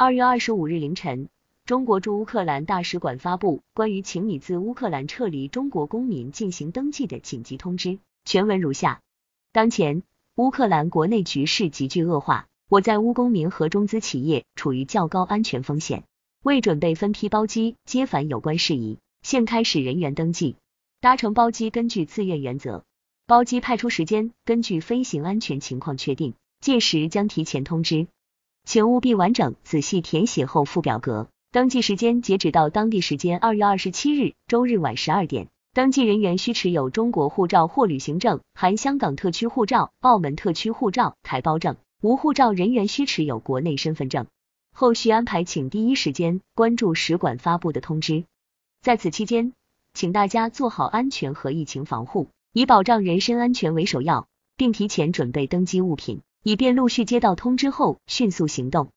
二月二十五日凌晨，中国驻乌克兰大使馆发布关于请你自乌克兰撤离中国公民进行登记的紧急通知，全文如下：当前，乌克兰国内局势急剧恶化，我在乌公民和中资企业处于较高安全风险，为准备分批包机接返有关事宜，现开始人员登记。搭乘包机根据自愿原则，包机派出时间根据飞行安全情况确定，届时将提前通知。请务必完整仔细填写后附表格。登记时间截止到当地时间二月二十七日周日晚十二点。登记人员需持有中国护照或旅行证（含香港特区护照、澳门特区护照、台胞证）。无护照人员需持有国内身份证。后续安排请第一时间关注使馆发布的通知。在此期间，请大家做好安全和疫情防护，以保障人身安全为首要，并提前准备登机物品。以便陆续接到通知后迅速行动。